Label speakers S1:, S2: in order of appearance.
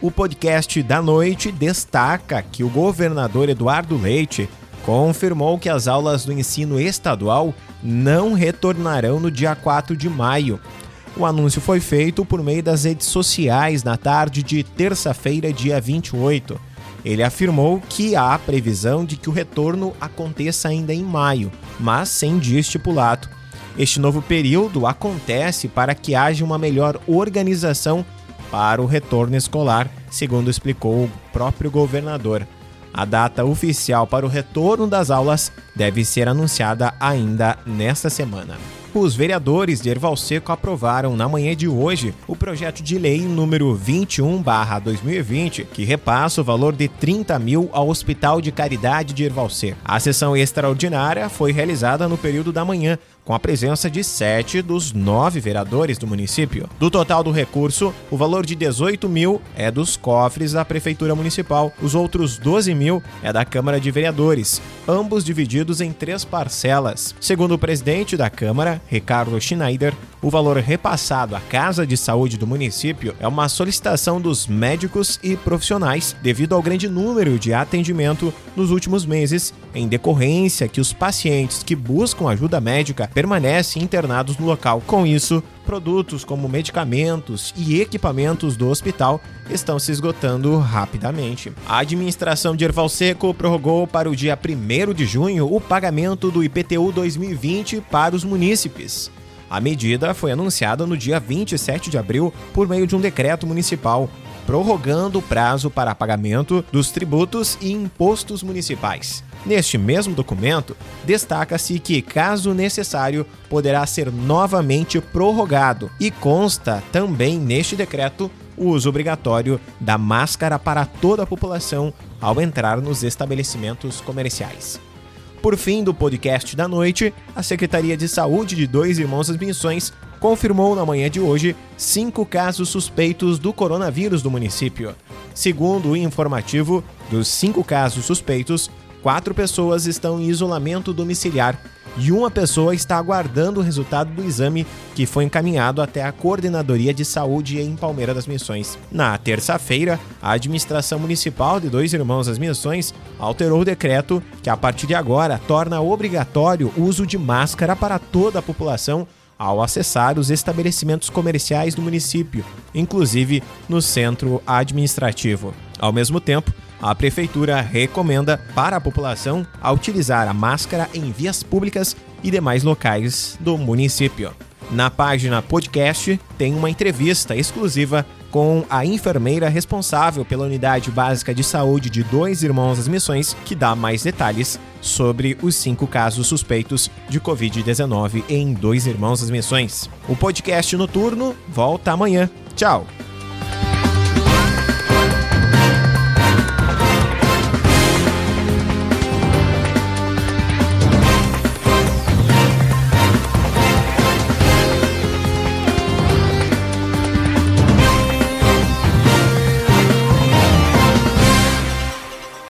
S1: O podcast da noite destaca que o governador Eduardo Leite confirmou que as aulas do ensino estadual não retornarão no dia 4 de maio. O anúncio foi feito por meio das redes sociais na tarde de terça-feira, dia 28. Ele afirmou que há previsão de que o retorno aconteça ainda em maio, mas sem dia estipulado. Este novo período acontece para que haja uma melhor organização para o retorno escolar, segundo explicou o próprio governador. A data oficial para o retorno das aulas deve ser anunciada ainda nesta semana. Os vereadores de Erval Seco aprovaram na manhã de hoje o projeto de lei número 21/2020, que repassa o valor de 30 mil ao Hospital de Caridade de Erval Seco. A sessão extraordinária foi realizada no período da manhã, com a presença de sete dos nove vereadores do município. Do total do recurso, o valor de 18 mil é dos cofres da Prefeitura Municipal, os outros 12 mil é da Câmara de Vereadores, ambos divididos em três parcelas. Segundo o presidente da Câmara, Ricardo Schneider, o valor repassado à Casa de Saúde do município é uma solicitação dos médicos e profissionais devido ao grande número de atendimento nos últimos meses, em decorrência que os pacientes que buscam ajuda médica permanecem internados no local. Com isso, produtos como medicamentos e equipamentos do hospital estão se esgotando rapidamente. A administração de Erval Seco prorrogou para o dia 1 de junho o pagamento do IPTU 2020 para os munícipes. A medida foi anunciada no dia 27 de abril por meio de um decreto municipal, prorrogando o prazo para pagamento dos tributos e impostos municipais. Neste mesmo documento, destaca-se que, caso necessário, poderá ser novamente prorrogado e consta também neste decreto o uso obrigatório da máscara para toda a população ao entrar nos estabelecimentos comerciais. Por fim do podcast da noite, a Secretaria de Saúde de Dois Irmãos das Missões confirmou na manhã de hoje cinco casos suspeitos do coronavírus do município. Segundo o informativo, dos cinco casos suspeitos, quatro pessoas estão em isolamento domiciliar e uma pessoa está aguardando o resultado do exame que foi encaminhado até a Coordenadoria de Saúde em Palmeira das Missões. Na terça-feira, a administração municipal de Dois Irmãos das Missões alterou o decreto que, a partir de agora, torna obrigatório o uso de máscara para toda a população ao acessar os estabelecimentos comerciais do município, inclusive no centro administrativo. Ao mesmo tempo, a prefeitura recomenda para a população a utilizar a máscara em vias públicas e demais locais do município. Na página podcast tem uma entrevista exclusiva com a enfermeira responsável pela unidade básica de saúde de Dois Irmãos das Missões, que dá mais detalhes sobre os cinco casos suspeitos de Covid-19 em Dois Irmãos das Missões. O podcast noturno volta amanhã. Tchau!